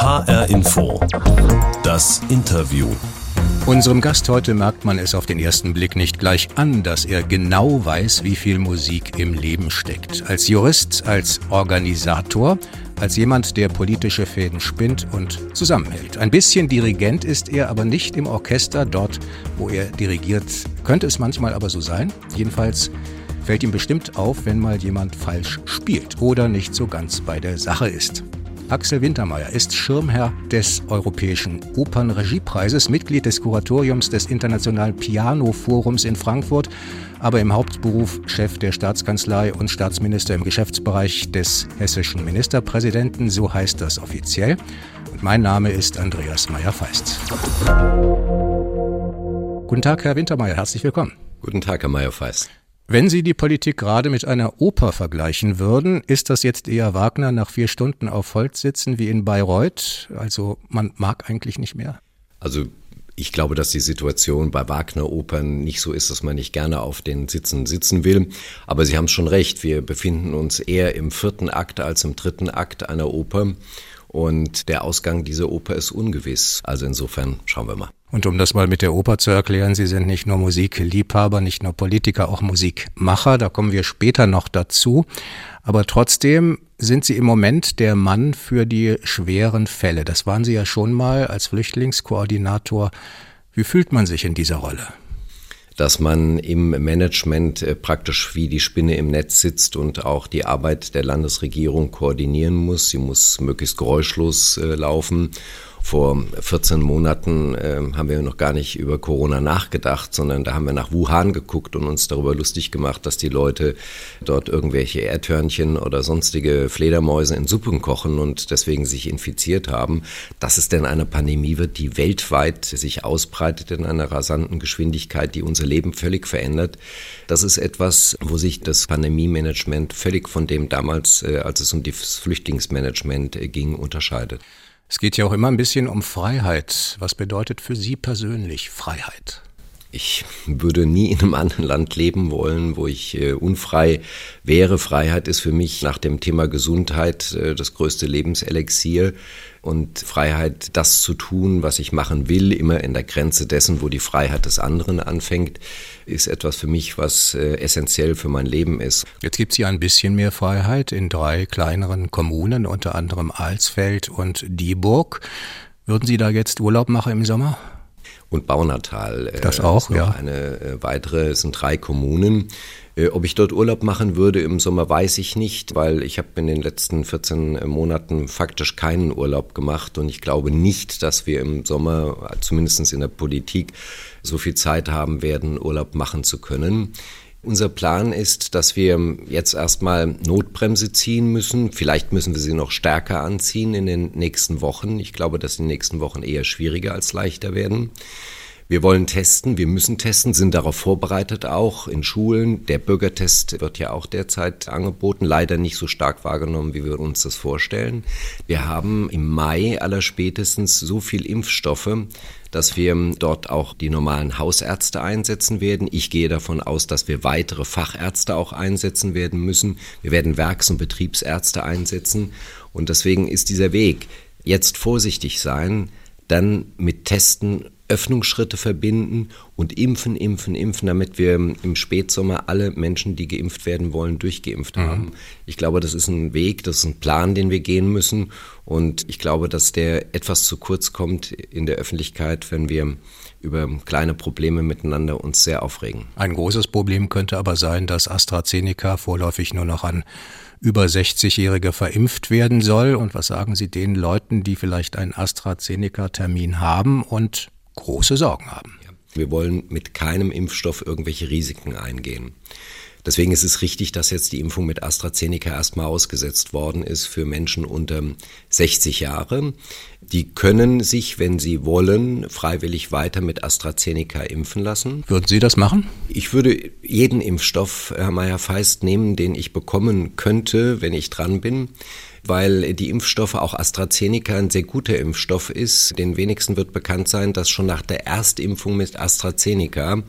HR Info. Das Interview. Unserem Gast heute merkt man es auf den ersten Blick nicht gleich an, dass er genau weiß, wie viel Musik im Leben steckt. Als Jurist, als Organisator, als jemand, der politische Fäden spinnt und zusammenhält. Ein bisschen Dirigent ist er, aber nicht im Orchester, dort, wo er dirigiert. Könnte es manchmal aber so sein. Jedenfalls fällt ihm bestimmt auf, wenn mal jemand falsch spielt oder nicht so ganz bei der Sache ist. Axel Wintermeyer ist Schirmherr des Europäischen Opernregiepreises, Mitglied des Kuratoriums des Internationalen Piano-Forums in Frankfurt, aber im Hauptberuf Chef der Staatskanzlei und Staatsminister im Geschäftsbereich des hessischen Ministerpräsidenten, so heißt das offiziell. Und mein Name ist Andreas Meyer-Feist. Guten Tag, Herr Wintermeyer, herzlich willkommen. Guten Tag, Herr Meyer-Feist. Wenn Sie die Politik gerade mit einer Oper vergleichen würden, ist das jetzt eher Wagner nach vier Stunden auf Holz sitzen wie in Bayreuth? Also man mag eigentlich nicht mehr? Also ich glaube, dass die Situation bei Wagner-Opern nicht so ist, dass man nicht gerne auf den Sitzen sitzen will. Aber Sie haben schon recht, wir befinden uns eher im vierten Akt als im dritten Akt einer Oper. Und der Ausgang dieser Oper ist ungewiss. Also insofern schauen wir mal. Und um das mal mit der Oper zu erklären, Sie sind nicht nur Musikliebhaber, nicht nur Politiker, auch Musikmacher. Da kommen wir später noch dazu. Aber trotzdem sind Sie im Moment der Mann für die schweren Fälle. Das waren Sie ja schon mal als Flüchtlingskoordinator. Wie fühlt man sich in dieser Rolle? Dass man im Management äh, praktisch wie die Spinne im Netz sitzt und auch die Arbeit der Landesregierung koordinieren muss. Sie muss möglichst geräuschlos äh, laufen vor 14 Monaten äh, haben wir noch gar nicht über Corona nachgedacht, sondern da haben wir nach Wuhan geguckt und uns darüber lustig gemacht, dass die Leute dort irgendwelche Erdhörnchen oder sonstige Fledermäuse in Suppen kochen und deswegen sich infiziert haben. Dass es denn eine Pandemie wird, die weltweit sich ausbreitet in einer rasanten Geschwindigkeit, die unser Leben völlig verändert, das ist etwas, wo sich das Pandemie-Management völlig von dem damals, äh, als es um das Flüchtlingsmanagement äh, ging, unterscheidet. Es geht ja auch immer ein bisschen um Freiheit. Was bedeutet für Sie persönlich Freiheit? Ich würde nie in einem anderen Land leben wollen, wo ich äh, unfrei wäre. Freiheit ist für mich nach dem Thema Gesundheit äh, das größte Lebenselixier und Freiheit, das zu tun, was ich machen will, immer in der Grenze dessen, wo die Freiheit des anderen anfängt, ist etwas für mich, was äh, essentiell für mein Leben ist. Jetzt gibt es ja ein bisschen mehr Freiheit in drei kleineren Kommunen, unter anderem Alsfeld und Dieburg. Würden Sie da jetzt Urlaub machen im Sommer? Und Baunatal. Äh, das auch, ja. Eine äh, weitere, es sind drei Kommunen. Äh, ob ich dort Urlaub machen würde im Sommer, weiß ich nicht, weil ich habe in den letzten 14 Monaten faktisch keinen Urlaub gemacht und ich glaube nicht, dass wir im Sommer, zumindest in der Politik, so viel Zeit haben werden, Urlaub machen zu können. Unser Plan ist, dass wir jetzt erstmal Notbremse ziehen müssen. Vielleicht müssen wir sie noch stärker anziehen in den nächsten Wochen. Ich glaube, dass die nächsten Wochen eher schwieriger als leichter werden. Wir wollen testen, wir müssen testen, sind darauf vorbereitet auch in Schulen. Der Bürgertest wird ja auch derzeit angeboten, leider nicht so stark wahrgenommen, wie wir uns das vorstellen. Wir haben im Mai allerspätestens so viel Impfstoffe, dass wir dort auch die normalen Hausärzte einsetzen werden. Ich gehe davon aus, dass wir weitere Fachärzte auch einsetzen werden müssen. Wir werden Werks- und Betriebsärzte einsetzen. Und deswegen ist dieser Weg, jetzt vorsichtig sein, dann mit Testen Öffnungsschritte verbinden und impfen, impfen, impfen, damit wir im Spätsommer alle Menschen, die geimpft werden wollen, durchgeimpft mhm. haben. Ich glaube, das ist ein Weg, das ist ein Plan, den wir gehen müssen. Und ich glaube, dass der etwas zu kurz kommt in der Öffentlichkeit, wenn wir über kleine Probleme miteinander uns sehr aufregen. Ein großes Problem könnte aber sein, dass AstraZeneca vorläufig nur noch an über 60-Jährige verimpft werden soll. Und was sagen Sie den Leuten, die vielleicht einen AstraZeneca-Termin haben und große Sorgen haben. Wir wollen mit keinem Impfstoff irgendwelche Risiken eingehen. Deswegen ist es richtig, dass jetzt die Impfung mit AstraZeneca erstmal ausgesetzt worden ist für Menschen unter 60 Jahre. Die können sich, wenn sie wollen, freiwillig weiter mit AstraZeneca impfen lassen. Würden Sie das machen? Ich würde jeden Impfstoff, Herr Meyer-Feist, nehmen, den ich bekommen könnte, wenn ich dran bin. Weil die Impfstoffe auch AstraZeneca ein sehr guter Impfstoff ist. Den wenigsten wird bekannt sein, dass schon nach der Erstimpfung mit AstraZeneca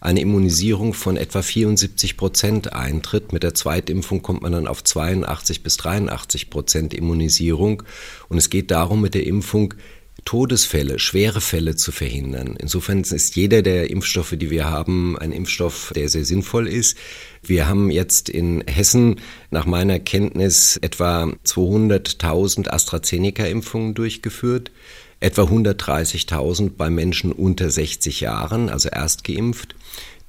eine Immunisierung von etwa 74 Prozent eintritt. Mit der Zweitimpfung kommt man dann auf 82 bis 83 Prozent Immunisierung. Und es geht darum, mit der Impfung Todesfälle, schwere Fälle zu verhindern. Insofern ist jeder der Impfstoffe, die wir haben, ein Impfstoff, der sehr sinnvoll ist. Wir haben jetzt in Hessen nach meiner Kenntnis etwa 200.000 AstraZeneca-Impfungen durchgeführt, etwa 130.000 bei Menschen unter 60 Jahren, also erst geimpft.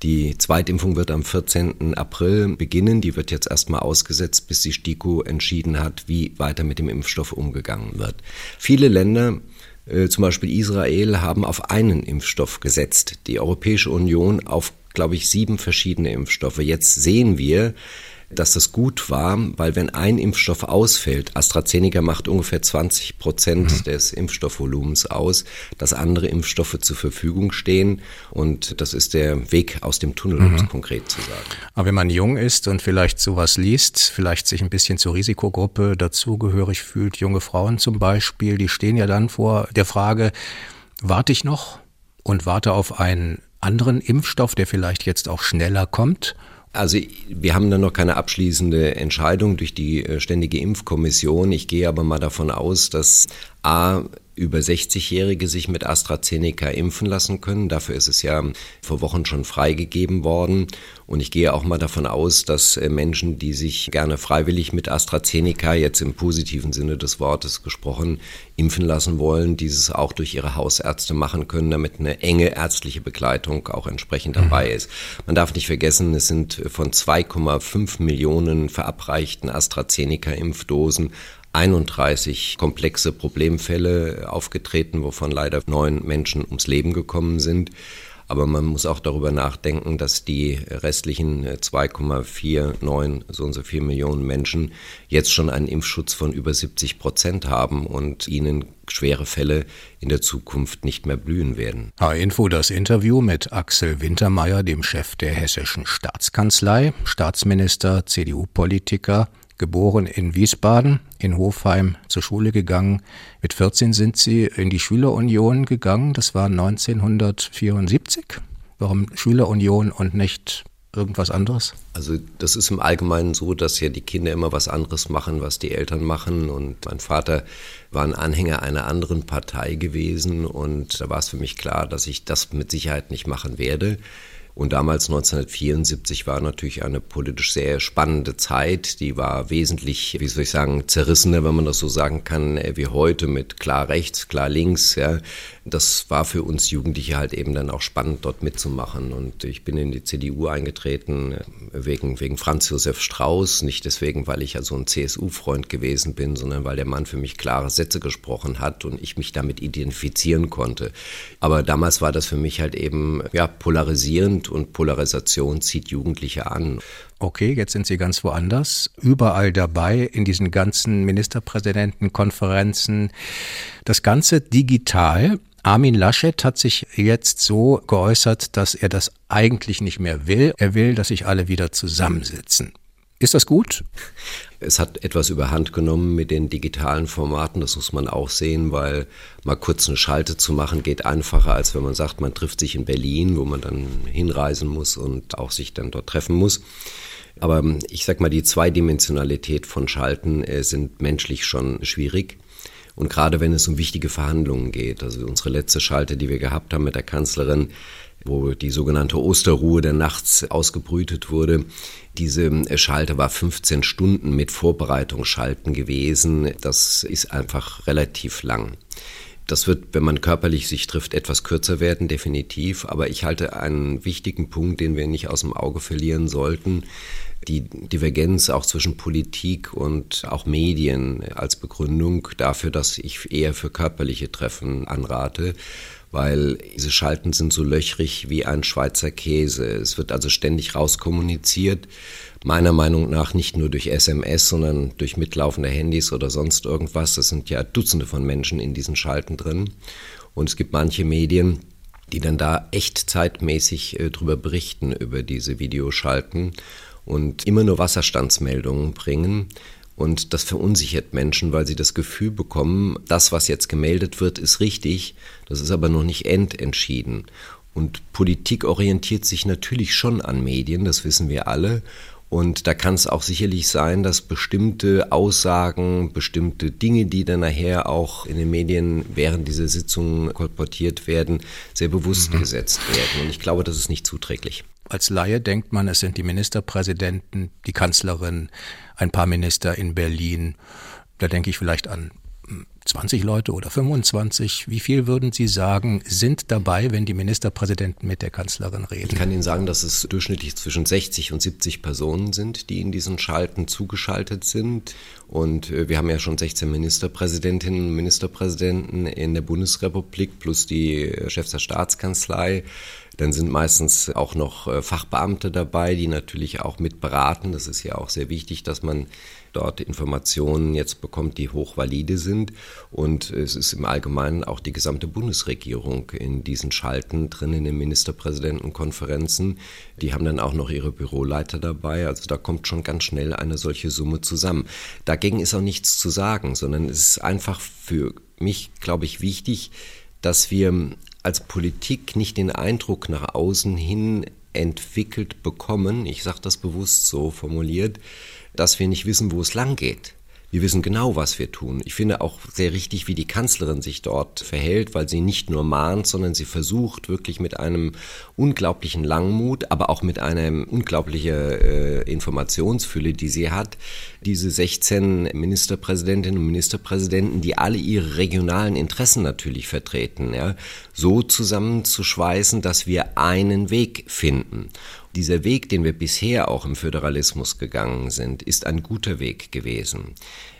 Die Zweitimpfung wird am 14. April beginnen. Die wird jetzt erstmal ausgesetzt, bis die STIKO entschieden hat, wie weiter mit dem Impfstoff umgegangen wird. Viele Länder zum Beispiel Israel, haben auf einen Impfstoff gesetzt. Die Europäische Union auf, glaube ich, sieben verschiedene Impfstoffe. Jetzt sehen wir, dass das gut war, weil wenn ein Impfstoff ausfällt, AstraZeneca macht ungefähr 20 Prozent mhm. des Impfstoffvolumens aus, dass andere Impfstoffe zur Verfügung stehen und das ist der Weg aus dem Tunnel, um es mhm. konkret zu sagen. Aber wenn man jung ist und vielleicht sowas liest, vielleicht sich ein bisschen zur Risikogruppe dazugehörig fühlt, junge Frauen zum Beispiel, die stehen ja dann vor der Frage, warte ich noch und warte auf einen anderen Impfstoff, der vielleicht jetzt auch schneller kommt? Also wir haben da noch keine abschließende Entscheidung durch die äh, Ständige Impfkommission. Ich gehe aber mal davon aus, dass A über 60-Jährige sich mit AstraZeneca impfen lassen können. Dafür ist es ja vor Wochen schon freigegeben worden. Und ich gehe auch mal davon aus, dass äh, Menschen, die sich gerne freiwillig mit AstraZeneca, jetzt im positiven Sinne des Wortes gesprochen, impfen lassen wollen, dieses auch durch ihre Hausärzte machen können, damit eine enge ärztliche Begleitung auch entsprechend dabei mhm. ist. Man darf nicht vergessen, es sind von 2,5 Millionen verabreichten AstraZeneca-Impfdosen 31 komplexe Problemfälle aufgetreten, wovon leider neun Menschen ums Leben gekommen sind. Aber man muss auch darüber nachdenken, dass die restlichen 2,49 so und so vier Millionen Menschen jetzt schon einen Impfschutz von über 70 Prozent haben und ihnen schwere Fälle in der Zukunft nicht mehr blühen werden. H-Info das Interview mit Axel Wintermeyer, dem Chef der hessischen Staatskanzlei, Staatsminister, CDU-Politiker, geboren in Wiesbaden, in Hofheim zur Schule gegangen. Mit 14 sind Sie in die Schülerunion gegangen. Das war 1974. Warum Schülerunion und nicht irgendwas anderes? Also das ist im Allgemeinen so, dass ja die Kinder immer was anderes machen, was die Eltern machen. Und mein Vater war ein Anhänger einer anderen Partei gewesen. Und da war es für mich klar, dass ich das mit Sicherheit nicht machen werde. Und damals 1974 war natürlich eine politisch sehr spannende Zeit. Die war wesentlich, wie soll ich sagen, zerrissener, wenn man das so sagen kann, äh, wie heute mit klar rechts, klar links. Ja. Das war für uns Jugendliche halt eben dann auch spannend, dort mitzumachen. Und ich bin in die CDU eingetreten äh, wegen, wegen Franz Josef Strauß. Nicht deswegen, weil ich also ein CSU-Freund gewesen bin, sondern weil der Mann für mich klare Sätze gesprochen hat und ich mich damit identifizieren konnte. Aber damals war das für mich halt eben ja, polarisierend Wut und Polarisation zieht Jugendliche an. Okay, jetzt sind Sie ganz woanders, überall dabei in diesen ganzen Ministerpräsidentenkonferenzen. Das Ganze digital. Armin Laschet hat sich jetzt so geäußert, dass er das eigentlich nicht mehr will. Er will, dass sich alle wieder zusammensitzen. Ist das gut? Es hat etwas überhand genommen mit den digitalen Formaten, das muss man auch sehen, weil mal kurz eine Schalte zu machen geht einfacher, als wenn man sagt, man trifft sich in Berlin, wo man dann hinreisen muss und auch sich dann dort treffen muss. Aber ich sag mal, die Zweidimensionalität von Schalten äh, sind menschlich schon schwierig. Und gerade wenn es um wichtige Verhandlungen geht, also unsere letzte Schalte, die wir gehabt haben mit der Kanzlerin, wo die sogenannte Osterruhe der Nachts ausgebrütet wurde. Diese Schalte war 15 Stunden mit Vorbereitungsschalten gewesen. Das ist einfach relativ lang. Das wird, wenn man körperlich sich trifft, etwas kürzer werden, definitiv. Aber ich halte einen wichtigen Punkt, den wir nicht aus dem Auge verlieren sollten, die Divergenz auch zwischen Politik und auch Medien als Begründung dafür, dass ich eher für körperliche Treffen anrate weil diese Schalten sind so löchrig wie ein Schweizer Käse. Es wird also ständig rauskommuniziert, meiner Meinung nach nicht nur durch SMS, sondern durch mitlaufende Handys oder sonst irgendwas. Es sind ja Dutzende von Menschen in diesen Schalten drin. Und es gibt manche Medien, die dann da echt zeitmäßig äh, drüber berichten, über diese Videoschalten und immer nur Wasserstandsmeldungen bringen Und das verunsichert Menschen, weil sie das Gefühl bekommen, das, was jetzt gemeldet wird, ist richtig, das ist aber noch nicht endentschieden. Und Politik orientiert sich natürlich schon an Medien, das wissen wir alle. Und da kann es auch sicherlich sein, dass bestimmte Aussagen, bestimmte Dinge, die dann nachher auch in den Medien während dieser Sitzung kolportiert werden, sehr bewusst mhm. gesetzt werden. Und ich glaube, das ist nicht zuträglich. Als Laie denkt man, es sind die Ministerpräsidenten, die Kanzlerin, ein paar Minister in Berlin. Da denke ich vielleicht an 20 Leute oder 25? Wie viel würden Sie sagen, sind dabei, wenn die Ministerpräsidenten mit der Kanzlerin reden? Ich kann Ihnen sagen, dass es durchschnittlich zwischen 60 und 70 Personen sind, die in diesen Schalten zugeschaltet sind. Und äh, wir haben ja schon 16 Ministerpräsidentinnen und Ministerpräsidenten in der Bundesrepublik plus die äh, Chefs der Staatskanzlei. Dann sind meistens auch noch äh, Fachbeamte dabei, die natürlich auch mit beraten. Das ist ja auch sehr wichtig, dass man dort Informationen jetzt bekommt, die hochvalide sind. Und es ist im Allgemeinen auch die gesamte Bundesregierung in diesen Schalten drin, in den Ministerpräsidentenkonferenzen. Die haben dann auch noch ihre Büroleiter dabei. Also da kommt schon ganz schnell eine solche Summe zusammen. Dagegen ist auch nichts zu sagen, sondern es ist einfach für mich, glaube ich, wichtig, dass wir als Politik nicht den Eindruck nach außen hin entwickelt bekommen, ich sage das bewusst so formuliert, dass wir nicht wissen, wo es lang geht. Wir wissen genau, was wir tun. Ich finde auch sehr richtig, wie die Kanzlerin sich dort verhält, weil sie nicht nur mahnt, sondern sie versucht wirklich mit einem unglaublichen Langmut, aber auch mit einer unglaublichen äh, Informationsfülle, die sie hat, diese 16 Ministerpräsidentinnen und Ministerpräsidenten, die alle ihre regionalen Interessen natürlich vertreten, ja, so zusammenzuschweißen, dass wir einen Weg finden. Dieser Weg, den wir bisher auch im Föderalismus gegangen sind, ist ein guter Weg gewesen.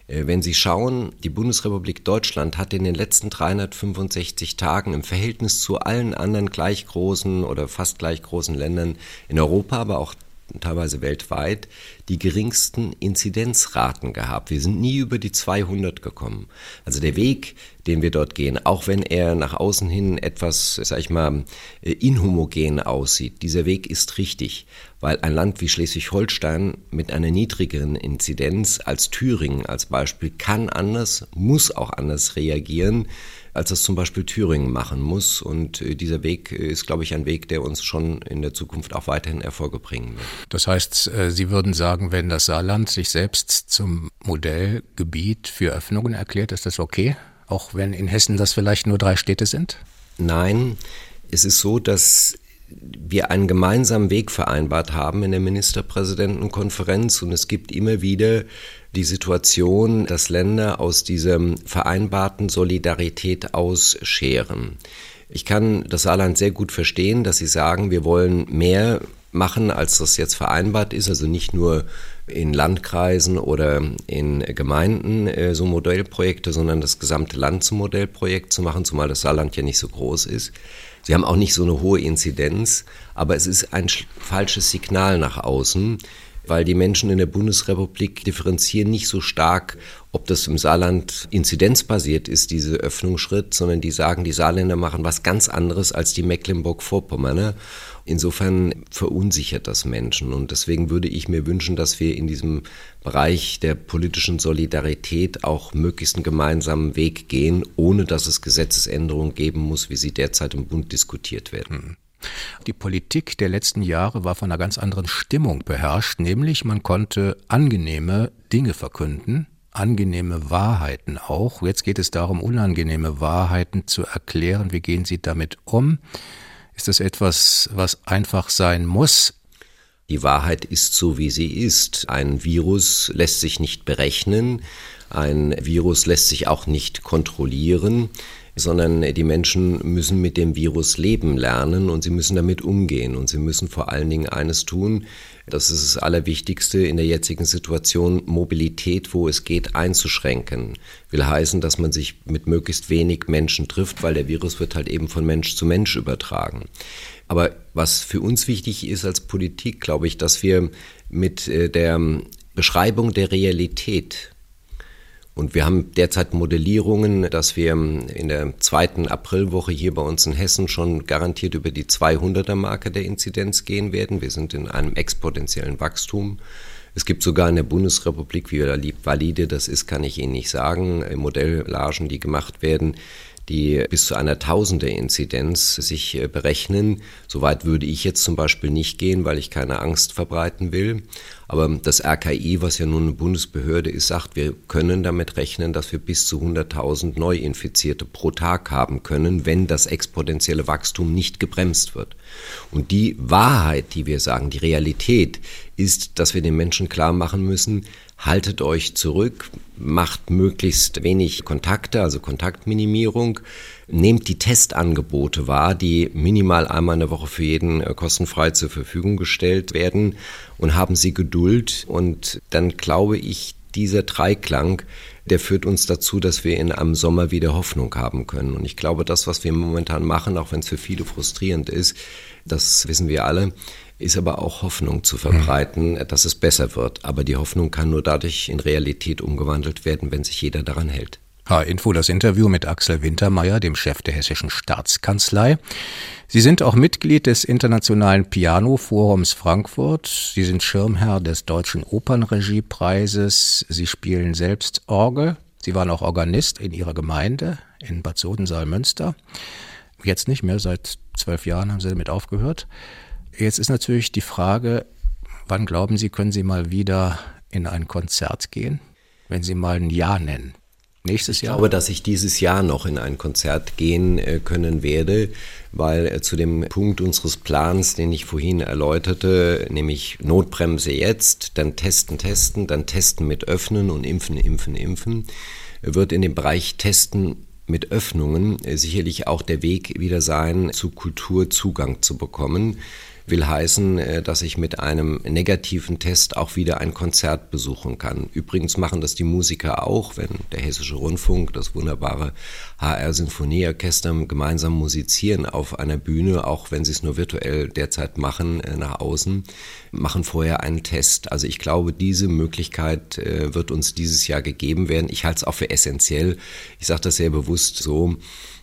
Äh, wenn Sie schauen, die Bundesrepublik Deutschland hat in den letzten 365 Tagen im Verhältnis zu allen anderen gleich großen oder fast gleich großen Ländern in Europa, aber auch teilweise weltweit, die geringsten Inzidenzraten gehabt. Wir sind nie über die 200 gekommen. Also der Weg, den wir dort gehen, auch wenn er nach außen hin etwas, sag ich mal, äh, inhomogen aussieht, dieser Weg ist richtig, weil ein Land wie Schleswig-Holstein mit einer niedrigeren Inzidenz als Thüringen als Beispiel kann anders, muss auch anders reagieren als das zum Beispiel Thüringen machen muss. Und äh, dieser Weg äh, ist, glaube ich, ein Weg, der uns schon in der Zukunft auch weiterhin Erfolge bringen wird. Das heißt, äh, Sie würden sagen, wenn das Saarland sich selbst zum Modellgebiet für Öffnungen erklärt, ist das okay? Auch wenn in Hessen das vielleicht nur drei Städte sind? Nein, es ist so, dass wir einen gemeinsamen Weg vereinbart haben in der Ministerpräsidentenkonferenz und es gibt immer wieder die Situation, dass Länder aus dieser vereinbarten Solidarität ausscheren. Ich kann das Saarland sehr gut verstehen, dass sie sagen, wir wollen mehr machen, als das jetzt vereinbart ist, also nicht nur in Landkreisen oder in Gemeinden äh, so Modellprojekte, sondern das gesamte Land zum Modellprojekt zu machen, zumal das Saarland ja nicht so groß ist. Sie haben auch nicht so eine hohe Inzidenz, aber es ist ein falsches Signal nach außen, weil die Menschen in der Bundesrepublik differenzieren nicht so stark, ob das im Saarland inzidenzbasiert ist, diese Öffnungsschritt, sondern die sagen, die Saarländer machen was ganz anderes als die Mecklenburg-Vorpommerner. Insofern verunsichert das Menschen und deswegen würde ich mir wünschen, dass wir in diesem Bereich der politischen Solidarität auch möglichst einen gemeinsamen Weg gehen, ohne dass es Gesetzesänderungen geben muss, wie sie derzeit im Bund diskutiert werden. Die Politik der letzten Jahre war von einer ganz anderen Stimmung beherrscht, nämlich man konnte angenehme Dinge verkünden, angenehme Wahrheiten auch. Jetzt geht es darum, unangenehme Wahrheiten zu erklären. Wie gehen Sie damit um? Ist das etwas, was einfach sein muss? Die Wahrheit ist so, wie sie ist. Ein Virus lässt sich nicht berechnen. Ein Virus lässt sich auch nicht kontrollieren sondern die Menschen müssen mit dem Virus leben lernen und sie müssen damit umgehen und sie müssen vor allen Dingen eines tun, das ist das Allerwichtigste in der jetzigen Situation, Mobilität, wo es geht, einzuschränken. Will heißen, dass man sich mit möglichst wenig Menschen trifft, weil der Virus wird halt eben von Mensch zu Mensch übertragen. Aber was für uns wichtig ist als Politik, glaube ich, dass wir mit äh, der Beschreibung der Realität und wir haben derzeit Modellierungen, dass wir in der zweiten Aprilwoche hier bei uns in Hessen schon garantiert über die 200er Marke der Inzidenz gehen werden. Wir sind in einem exponentiellen Wachstum. Es gibt sogar in der Bundesrepublik, wie valide das ist, kann ich Ihnen nicht sagen, Modellagen, die gemacht werden, die bis zu einer Tausender-Inzidenz sich äh, berechnen. Soweit würde ich jetzt zum Beispiel nicht gehen, weil ich keine Angst verbreiten will. Aber das RKI, was ja nun eine Bundesbehörde ist, sagt, wir können damit rechnen, dass wir bis zu 100.000 Neuinfizierte pro Tag haben können, wenn das exponentielle Wachstum nicht gebremst wird. Und die Wahrheit, die wir sagen, die Realität, ist, dass wir den Menschen klar machen müssen, haltet euch zurück, macht möglichst wenig Kontakte, also Kontaktminimierung, nehmt die Testangebote wahr, die minimal einmal in der Woche für jeden äh, kostenfrei zur Verfügung gestellt werden und haben Sie Geduld und dann glaube ich, dieser Dreiklang, der führt uns dazu, dass wir in einem Sommer wieder Hoffnung haben können. Und ich glaube, das, was wir momentan machen, auch wenn es für viele frustrierend ist, das wissen wir alle, ist aber auch Hoffnung zu verbreiten, mhm. dass es besser wird. Aber die Hoffnung kann nur dadurch in Realität umgewandelt werden, wenn sich jeder daran hält. H-Info das Interview mit Axel Wintermeyer, dem Chef der Hessischen Staatskanzlei. Sie sind auch Mitglied des Internationalen Piano Forums Frankfurt. Sie sind Schirmherr des Deutschen Opernregiepreises. Sie spielen selbst Orgel. Sie waren auch Organist in Ihrer Gemeinde in Bad Sodensaal-Münster. Jetzt nicht mehr, seit zwölf Jahren haben Sie damit aufgehört. Jetzt ist natürlich die Frage, wann glauben Sie, können Sie mal wieder in ein Konzert gehen? Wenn Sie mal ein Jahr nennen. Nächstes Jahr? Ich glaube, dass ich dieses Jahr noch in ein Konzert gehen äh, können werde, weil äh, zu dem Punkt unseres Plans, den ich vorhin erläuterte, nämlich Notbremse jetzt, dann testen, testen, dann testen mit Öffnen und impfen, impfen, impfen, wird in dem Bereich Testen mit Öffnungen äh, sicherlich auch der Weg wieder sein, zu Kultur Zugang zu bekommen will heißen, äh, dass ich mit einem negativen Test auch wieder ein Konzert besuchen kann. Übrigens machen das die Musiker auch, wenn der Hessische Rundfunk, das wunderbare HR Sinfonieorchester gemeinsam musizieren auf einer Bühne, auch wenn sie es nur virtuell derzeit machen, äh, nach außen, machen vorher einen Test. Also ich glaube, diese Möglichkeit äh, wird uns dieses Jahr gegeben werden. Ich halte es auch für essentiell. Ich sage das sehr bewusst so.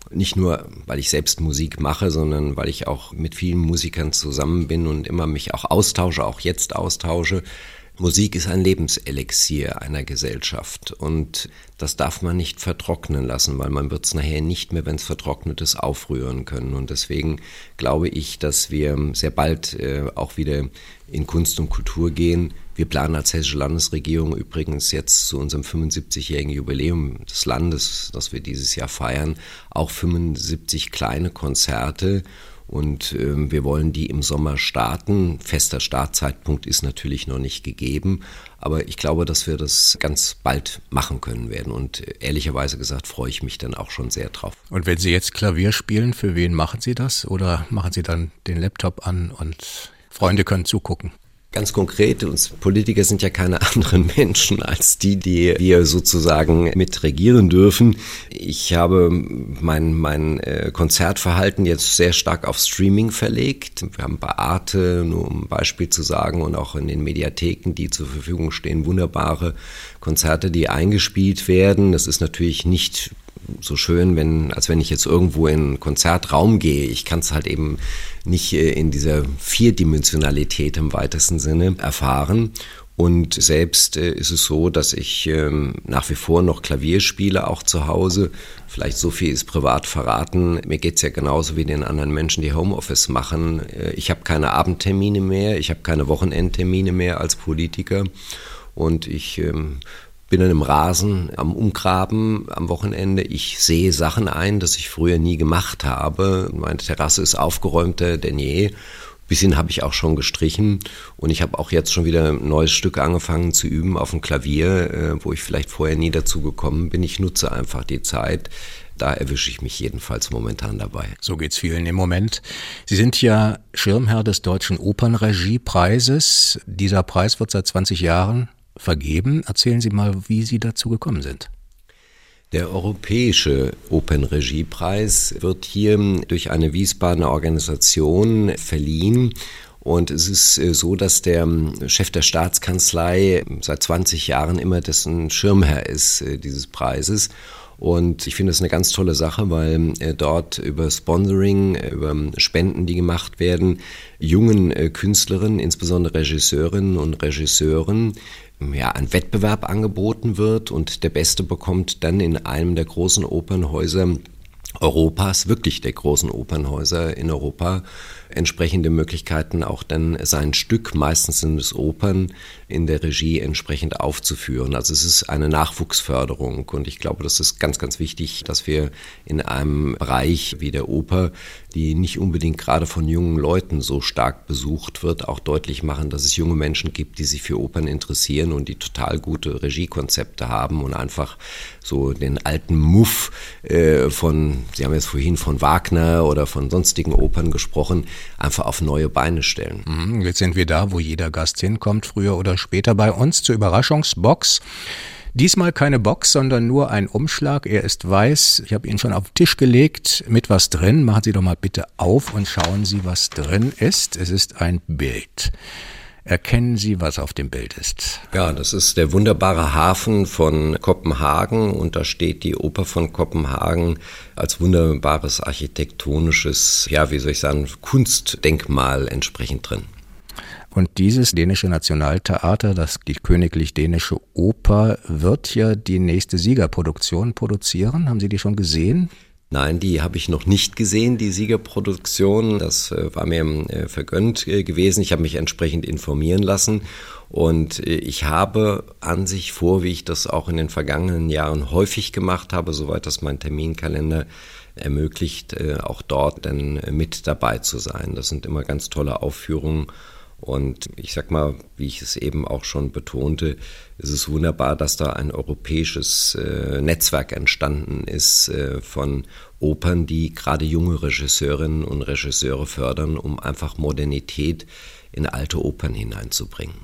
Nicht nur, weil ich selbst Musik mache, sondern weil ich auch mit vielen Musikern zusammen bin und immer mich auch austausche, auch jetzt austausche. Musik ist ein Lebenselixier einer Gesellschaft und das darf man nicht vertrocknen lassen, weil man wird es nachher nicht mehr, wenn es vertrocknet ist, aufrühren können. Und deswegen glaube ich, dass wir sehr bald äh, auch wieder in Kunst und Kultur gehen. Wir planen als Hessische Landesregierung übrigens jetzt zu unserem 75-jährigen Jubiläum des Landes, das wir dieses Jahr feiern, auch 75 kleine Konzerte und äh, wir wollen die im Sommer starten. Fester Startzeitpunkt ist natürlich noch nicht gegeben, aber ich glaube, dass wir das ganz bald machen können werden. Und äh, ehrlicherweise gesagt freue ich mich dann auch schon sehr drauf. Und wenn Sie jetzt Klavier spielen, für wen machen Sie das? Oder machen Sie dann den Laptop an und Freunde können zugucken? Ganz konkret, uns Politiker sind ja keine anderen Menschen als die, die wir sozusagen mit regieren dürfen. Ich habe mein, mein äh, Konzertverhalten jetzt sehr stark auf Streaming verlegt. Wir haben bei Arte, nur um ein Beispiel zu sagen, und auch in den Mediatheken, die zur Verfügung stehen, wunderbare Konzerte, die eingespielt werden. Das ist natürlich nicht so schön, wenn, als wenn ich jetzt irgendwo in einen Konzertraum gehe. Ich kann es halt eben nicht äh, in dieser Vierdimensionalität im weitesten Sinne erfahren. Und selbst äh, ist es so, dass ich ähm, nach wie vor noch Klavier spiele, auch zu Hause. Vielleicht so viel ist privat verraten. Mir geht es ja genauso wie den anderen Menschen, die Homeoffice machen. Äh, ich habe keine Abendtermine mehr, ich habe keine Wochenendtermine mehr als Politiker. Und ich ähm, bin dann im Rasen am Umgraben am Wochenende. Ich sehe Sachen ein, das ich früher nie gemacht habe. Meine Terrasse ist aufgeräumter denn je. Bisschen habe ich auch schon gestrichen und ich habe auch jetzt schon wieder ein neues Stück angefangen zu üben auf dem Klavier, äh, wo ich vielleicht vorher nie dazu gekommen bin. Ich nutze einfach die Zeit. Da erwische ich mich jedenfalls momentan dabei. So geht's vielen im Moment. Sie sind ja Schirmherr des Deutschen Opernregiepreises. Dieser Preis wird seit 20 Jahren vergeben. Erzählen Sie mal, wie Sie dazu gekommen sind. Der Europäische Opernregiepreis wird hier durch eine Wiesbadener Organisation verliehen. Und es ist äh, so, dass der Chef der Staatskanzlei seit 20 Jahren immer dessen Schirmherr ist, äh, dieses Preises. Und ich finde es eine ganz tolle Sache, weil äh, dort über Sponsoring, über Spenden, die gemacht werden, jungen Künstlerinnen, insbesondere Regisseurinnen und Regisseuren, ja, ein Wettbewerb angeboten wird und der Beste bekommt dann in einem der großen Opernhäuser Europas, wirklich der großen Opernhäuser in Europa, entsprechende Möglichkeiten, auch dann sein Stück, meistens sind es Opern, in der Regie entsprechend aufzuführen. Also es ist eine Nachwuchsförderung und ich glaube, das ist ganz, ganz wichtig, dass wir in einem Bereich wie der Oper, die nicht unbedingt gerade von jungen Leuten so stark besucht wird, auch deutlich machen, dass es junge Menschen gibt, die sich für Opern interessieren und die total gute Regiekonzepte haben und einfach so den alten Muff äh, von, Sie haben jetzt vorhin von Wagner oder von sonstigen Opern gesprochen, einfach auf neue Beine stellen. Mhm, jetzt sind wir da, wo jeder Gast hinkommt, früher oder später bei uns zur Überraschungsbox. Diesmal keine Box, sondern nur ein Umschlag. Er ist weiß. Ich habe ihn schon auf den Tisch gelegt mit was drin. Machen Sie doch mal bitte auf und schauen Sie, was drin ist. Es ist ein Bild. Erkennen Sie, was auf dem Bild ist? Ja, das ist der wunderbare Hafen von Kopenhagen und da steht die Oper von Kopenhagen als wunderbares architektonisches, ja, wie soll ich sagen, Kunstdenkmal entsprechend drin. Und dieses dänische Nationaltheater, das die Königlich Dänische Oper, wird ja die nächste Siegerproduktion produzieren. Haben Sie die schon gesehen? Nein, die habe ich noch nicht gesehen, die Siegerproduktion. Das äh, war mir äh, vergönnt äh, gewesen. Ich habe mich entsprechend informieren lassen. Und ich habe an sich vor, wie ich das auch in den vergangenen Jahren häufig gemacht habe, soweit das mein Terminkalender ermöglicht, auch dort dann mit dabei zu sein. Das sind immer ganz tolle Aufführungen und ich sag mal, wie ich es eben auch schon betonte, ist es wunderbar, dass da ein europäisches äh, Netzwerk entstanden ist äh, von Opern, die gerade junge Regisseurinnen und Regisseure fördern, um einfach Modernität in alte Opern hineinzubringen.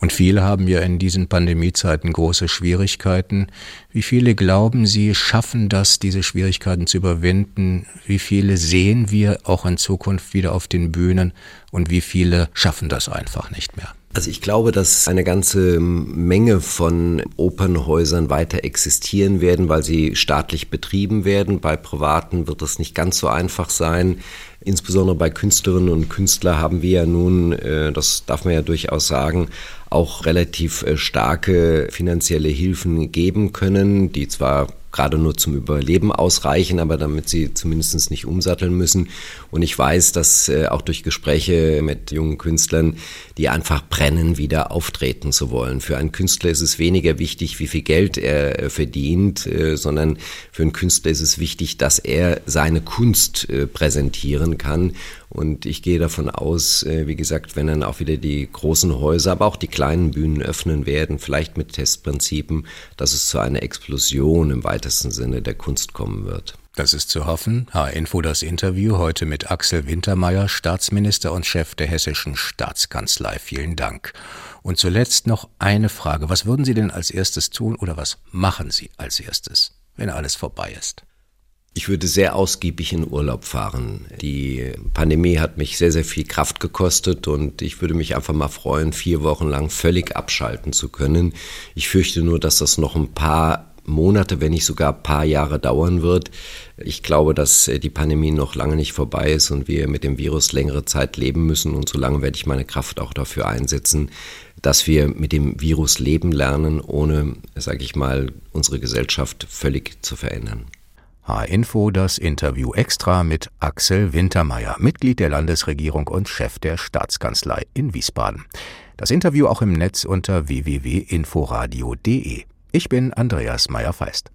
Und viele haben ja in diesen Pandemiezeiten große Schwierigkeiten. Wie viele glauben Sie, schaffen das, diese Schwierigkeiten zu überwinden? Wie viele sehen wir auch in Zukunft wieder auf den Bühnen? Und wie viele schaffen das einfach nicht mehr? Also ich glaube, dass eine ganze Menge von Opernhäusern weiter existieren werden, weil sie staatlich betrieben werden. Bei privaten wird es nicht ganz so einfach sein. Insbesondere bei Künstlerinnen und Künstlern haben wir ja nun, äh, das darf man ja durchaus sagen, auch relativ äh, starke finanzielle Hilfen geben können, die zwar gerade nur zum Überleben ausreichen, aber damit sie zumindest nicht umsatteln müssen. Und ich weiß, dass äh, auch durch Gespräche mit jungen Künstlern, die einfach brennen, wieder auftreten zu wollen. Für einen Künstler ist es weniger wichtig, wie viel Geld er äh, verdient, sondern für einen Künstler ist es wichtig, dass er seine Kunst präsentieren kann und ich gehe davon aus, äh, wie gesagt, wenn dann auch wieder die großen Häuser, aber auch die kleinen Bühnen öffnen werden, vielleicht mit Testprinzipen, dass es zu einer Explosion im weitesten Sinne der Kunst kommen wird. Das ist zu hoffen. H-Info das Interview heute mit Axel Wintermeyer, Staatsminister und Chef der hessischen Staatskanzlei. Vielen Dank. Und zuletzt noch eine Frage. Was würden Sie denn als erstes tun oder was machen Sie als erstes, wenn alles vorbei ist? Ich würde sehr ausgiebig in Urlaub fahren. Die Pandemie hat mich sehr, sehr viel Kraft gekostet und ich würde mich einfach mal freuen, vier Wochen lang völlig abschalten zu können. Ich fürchte nur, dass das noch ein paar Monate, wenn nicht sogar ein paar Jahre dauern wird. Ich glaube, dass die Pandemie noch lange nicht vorbei ist und wir mit dem Virus längere Zeit leben müssen. Und solange werde ich meine Kraft auch dafür einsetzen, dass wir mit dem Virus leben lernen, ohne, sage ich mal, unsere Gesellschaft völlig zu verändern. H-Info das Interview extra mit Axel Wintermeyer, Mitglied der Landesregierung und Chef der Staatskanzlei in Wiesbaden. Das Interview auch im Netz unter www.inforadio.de. Ich bin Andreas Meyer-Feist.